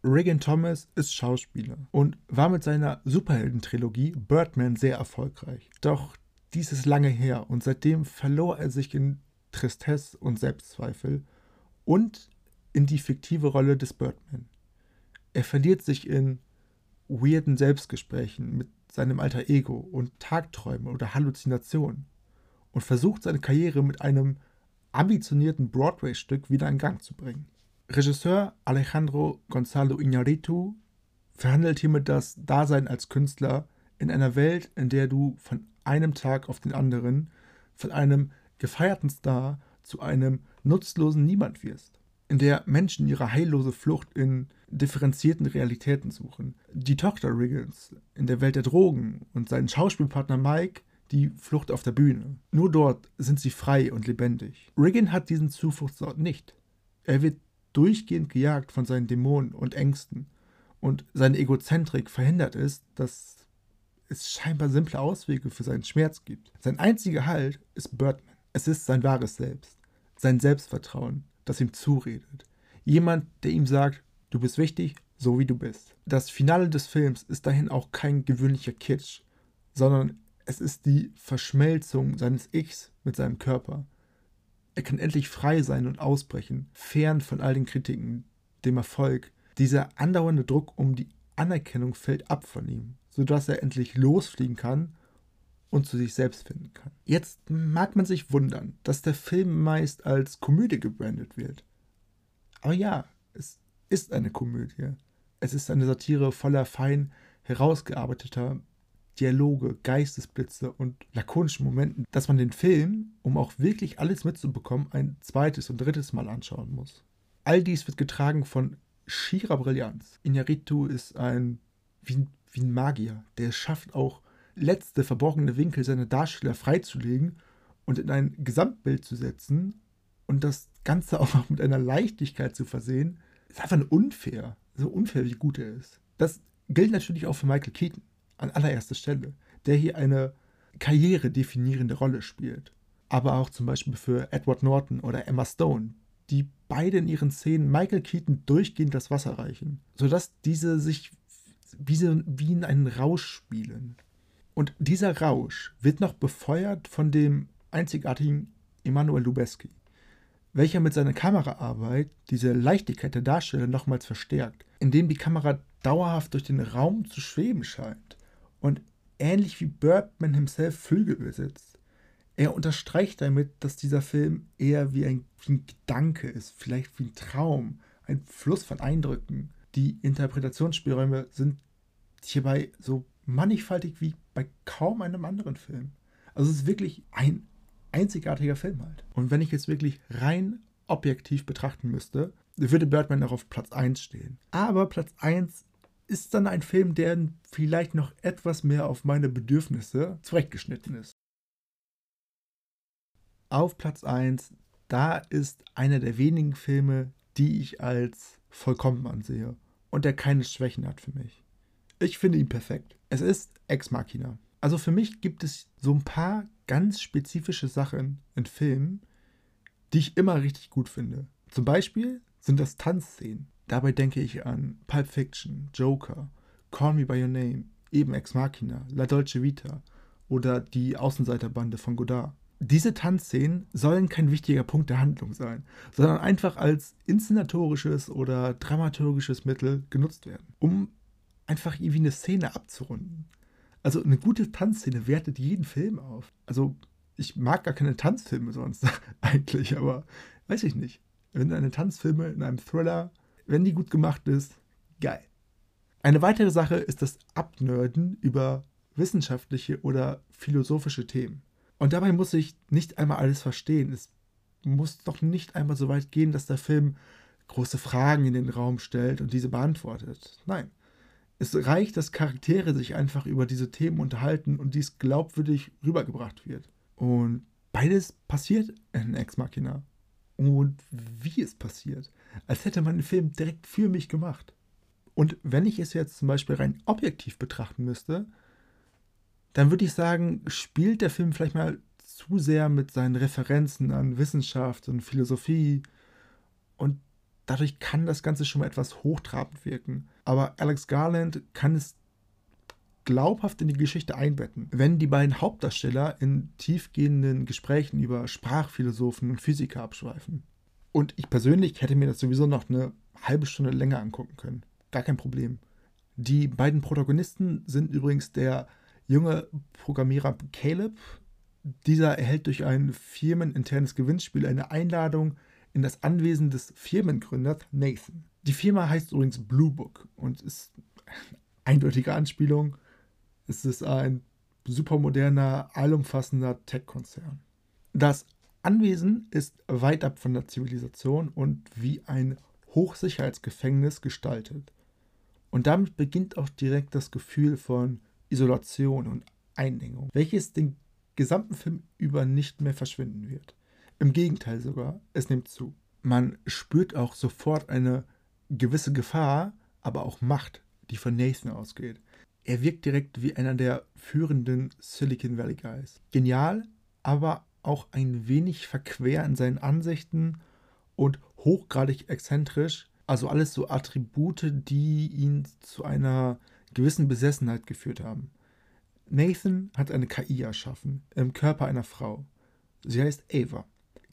Regan Thomas ist Schauspieler und war mit seiner Superheldentrilogie Birdman sehr erfolgreich. Doch dies ist lange her und seitdem verlor er sich in Tristesse und Selbstzweifel und in die fiktive Rolle des Birdman. Er verliert sich in weirden Selbstgesprächen mit seinem alter Ego und Tagträumen oder Halluzinationen und versucht seine Karriere mit einem ambitionierten Broadway-Stück wieder in Gang zu bringen. Regisseur Alejandro Gonzalo Iñárritu verhandelt hiermit das Dasein als Künstler in einer Welt, in der du von einem Tag auf den anderen von einem gefeierten Star zu einem nutzlosen Niemand wirst, in der Menschen ihre heillose Flucht in differenzierten Realitäten suchen. Die Tochter Riggins in der Welt der Drogen und sein Schauspielpartner Mike die Flucht auf der Bühne. Nur dort sind sie frei und lebendig. Riggin hat diesen Zufluchtsort nicht. Er wird durchgehend gejagt von seinen Dämonen und Ängsten. Und seine Egozentrik verhindert es, dass es scheinbar simple Auswege für seinen Schmerz gibt. Sein einziger Halt ist Birdman. Es ist sein wahres Selbst, sein Selbstvertrauen, das ihm zuredet. Jemand, der ihm sagt, du bist wichtig, so wie du bist. Das Finale des Films ist dahin auch kein gewöhnlicher Kitsch, sondern es ist die Verschmelzung seines Ichs mit seinem Körper. Er kann endlich frei sein und ausbrechen, fern von all den Kritiken, dem Erfolg. Dieser andauernde Druck um die Anerkennung fällt ab von ihm, sodass er endlich losfliegen kann und zu sich selbst finden kann. Jetzt mag man sich wundern, dass der Film meist als Komödie gebrandet wird. Aber ja, es ist eine Komödie. Es ist eine Satire voller fein herausgearbeiteter Dialoge, Geistesblitze und lakonischen Momenten, dass man den Film, um auch wirklich alles mitzubekommen, ein zweites und drittes Mal anschauen muss. All dies wird getragen von schierer Brillanz. Iñárritu ist ein wie, wie ein Magier, der schafft, auch letzte verborgene Winkel seiner Darsteller freizulegen und in ein Gesamtbild zu setzen und das Ganze auch noch mit einer Leichtigkeit zu versehen, ist einfach unfair. So unfair, wie gut er ist. Das gilt natürlich auch für Michael Keaton an allererster Stelle, der hier eine karrieredefinierende Rolle spielt. Aber auch zum Beispiel für Edward Norton oder Emma Stone, die beide in ihren Szenen Michael Keaton durchgehend das Wasser reichen, sodass diese sich wie, wie in einen Rausch spielen. Und dieser Rausch wird noch befeuert von dem einzigartigen Emanuel Lubezki, welcher mit seiner Kameraarbeit diese Leichtigkeit der Darsteller nochmals verstärkt, indem die Kamera dauerhaft durch den Raum zu schweben scheint und ähnlich wie Birdman himself Flügel besitzt. Er unterstreicht damit, dass dieser Film eher wie ein, wie ein Gedanke ist, vielleicht wie ein Traum, ein Fluss von Eindrücken. Die Interpretationsspielräume sind hierbei so mannigfaltig wie bei kaum einem anderen Film. Also es ist wirklich ein einzigartiger Film halt. Und wenn ich jetzt wirklich rein objektiv betrachten müsste, würde Birdman auch auf Platz 1 stehen. Aber Platz 1 ist dann ein Film, der vielleicht noch etwas mehr auf meine Bedürfnisse zurechtgeschnitten ist. Auf Platz 1, da ist einer der wenigen Filme, die ich als vollkommen ansehe und der keine Schwächen hat für mich. Ich finde ihn perfekt. Es ist Ex Machina. Also für mich gibt es so ein paar ganz spezifische Sachen in Filmen, die ich immer richtig gut finde. Zum Beispiel sind das Tanzszenen. Dabei denke ich an Pulp Fiction, Joker, Call Me By Your Name, eben Ex Machina, La Dolce Vita oder die Außenseiterbande von Godard. Diese Tanzszenen sollen kein wichtiger Punkt der Handlung sein, sondern einfach als inszenatorisches oder dramaturgisches Mittel genutzt werden, um einfach irgendwie eine Szene abzurunden. Also eine gute Tanzszene wertet jeden Film auf. Also ich mag gar keine Tanzfilme sonst eigentlich, aber weiß ich nicht. Wenn eine Tanzfilme in einem Thriller, wenn die gut gemacht ist, geil. Eine weitere Sache ist das Abnörden über wissenschaftliche oder philosophische Themen. Und dabei muss ich nicht einmal alles verstehen. Es muss doch nicht einmal so weit gehen, dass der Film große Fragen in den Raum stellt und diese beantwortet. Nein. Es reicht, dass Charaktere sich einfach über diese Themen unterhalten und dies glaubwürdig rübergebracht wird. Und beides passiert in Ex Machina. Und wie es passiert. Als hätte man den Film direkt für mich gemacht. Und wenn ich es jetzt zum Beispiel rein objektiv betrachten müsste, dann würde ich sagen, spielt der Film vielleicht mal zu sehr mit seinen Referenzen an Wissenschaft und Philosophie. Und dadurch kann das Ganze schon mal etwas hochtrabend wirken. Aber Alex Garland kann es glaubhaft in die Geschichte einbetten. Wenn die beiden Hauptdarsteller in tiefgehenden Gesprächen über Sprachphilosophen und Physiker abschweifen. Und ich persönlich hätte mir das sowieso noch eine halbe Stunde länger angucken können. Gar kein Problem. Die beiden Protagonisten sind übrigens der junge Programmierer Caleb. Dieser erhält durch ein firmeninternes Gewinnspiel eine Einladung in das Anwesen des Firmengründers Nathan. Die Firma heißt übrigens Blue Book und ist eindeutige Anspielung. Es ist ein supermoderner, allumfassender Tech-Konzern. Das Anwesen ist weit ab von der Zivilisation und wie ein Hochsicherheitsgefängnis gestaltet. Und damit beginnt auch direkt das Gefühl von Isolation und Einengung, welches den gesamten Film über nicht mehr verschwinden wird. Im Gegenteil sogar, es nimmt zu. Man spürt auch sofort eine gewisse Gefahr, aber auch Macht, die von Nathan ausgeht. Er wirkt direkt wie einer der führenden Silicon Valley Guys. Genial, aber auch ein wenig verquer in seinen Ansichten und hochgradig exzentrisch. Also alles so Attribute, die ihn zu einer gewissen Besessenheit geführt haben. Nathan hat eine KI erschaffen, im Körper einer Frau. Sie heißt Ava.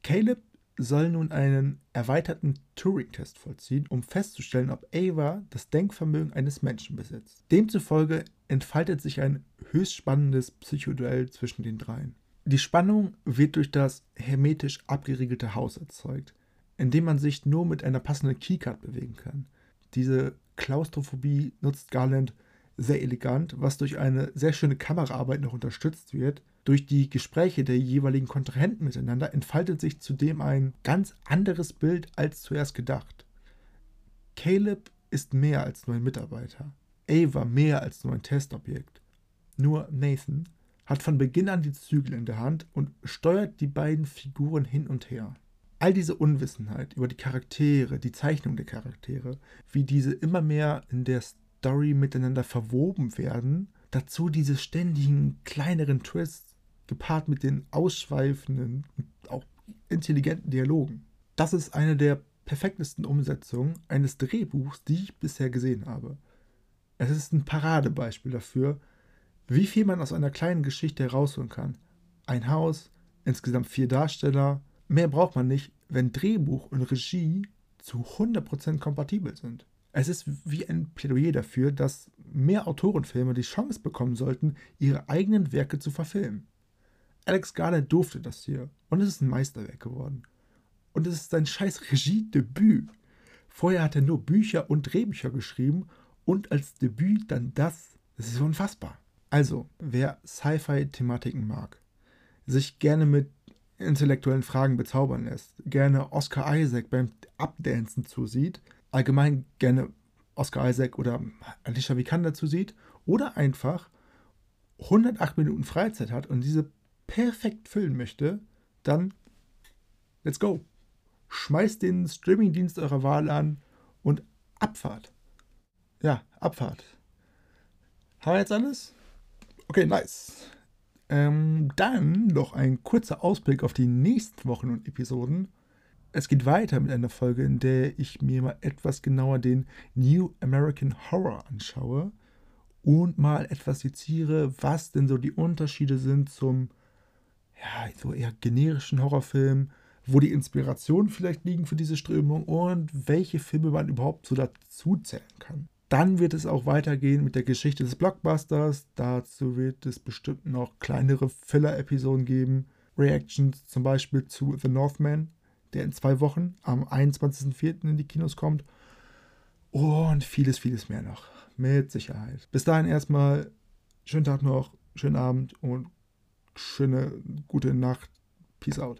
Caleb soll nun einen erweiterten Turing-Test vollziehen, um festzustellen, ob Ava das Denkvermögen eines Menschen besitzt. Demzufolge entfaltet sich ein höchst spannendes Psychoduell zwischen den dreien. Die Spannung wird durch das hermetisch abgeriegelte Haus erzeugt, in dem man sich nur mit einer passenden Keycard bewegen kann. Diese Klaustrophobie nutzt Garland sehr elegant, was durch eine sehr schöne Kameraarbeit noch unterstützt wird. Durch die Gespräche der jeweiligen Kontrahenten miteinander entfaltet sich zudem ein ganz anderes Bild als zuerst gedacht. Caleb ist mehr als nur ein Mitarbeiter. Ava mehr als nur ein Testobjekt. Nur Nathan hat von Beginn an die Zügel in der Hand und steuert die beiden Figuren hin und her. All diese Unwissenheit über die Charaktere, die Zeichnung der Charaktere, wie diese immer mehr in der Story miteinander verwoben werden. Dazu diese ständigen kleineren Twists, gepaart mit den ausschweifenden und auch intelligenten Dialogen. Das ist eine der perfektesten Umsetzungen eines Drehbuchs, die ich bisher gesehen habe. Es ist ein Paradebeispiel dafür, wie viel man aus einer kleinen Geschichte herausholen kann. Ein Haus, insgesamt vier Darsteller. Mehr braucht man nicht, wenn Drehbuch und Regie zu 100% kompatibel sind. Es ist wie ein Plädoyer dafür, dass mehr Autorenfilme die Chance bekommen sollten, ihre eigenen Werke zu verfilmen. Alex Garland durfte das hier und es ist ein Meisterwerk geworden. Und es ist sein scheiß Regiedebüt. Vorher hat er nur Bücher und Drehbücher geschrieben und als Debüt dann das. Das ist unfassbar. Also, wer Sci-Fi-Thematiken mag, sich gerne mit intellektuellen Fragen bezaubern lässt, gerne Oscar Isaac beim Abdancen zusieht, allgemein gerne Oscar Isaac oder Alicia Vikander dazu sieht oder einfach 108 Minuten Freizeit hat und diese perfekt füllen möchte, dann let's go. Schmeißt den Streamingdienst eurer Wahl an und Abfahrt. Ja, Abfahrt. Haben wir jetzt alles? Okay, nice. Ähm, dann noch ein kurzer Ausblick auf die nächsten Wochen und Episoden. Es geht weiter mit einer Folge, in der ich mir mal etwas genauer den New American Horror anschaue und mal etwas seziere, was denn so die Unterschiede sind zum ja, so eher generischen Horrorfilm, wo die Inspirationen vielleicht liegen für diese Strömung und welche Filme man überhaupt so dazu zählen kann. Dann wird es auch weitergehen mit der Geschichte des Blockbusters. Dazu wird es bestimmt noch kleinere Filler-Episoden geben. Reactions zum Beispiel zu The Northman, der in zwei Wochen am 21.04. in die Kinos kommt. Und vieles, vieles mehr noch. Mit Sicherheit. Bis dahin erstmal schönen Tag noch, schönen Abend und schöne gute Nacht. Peace out.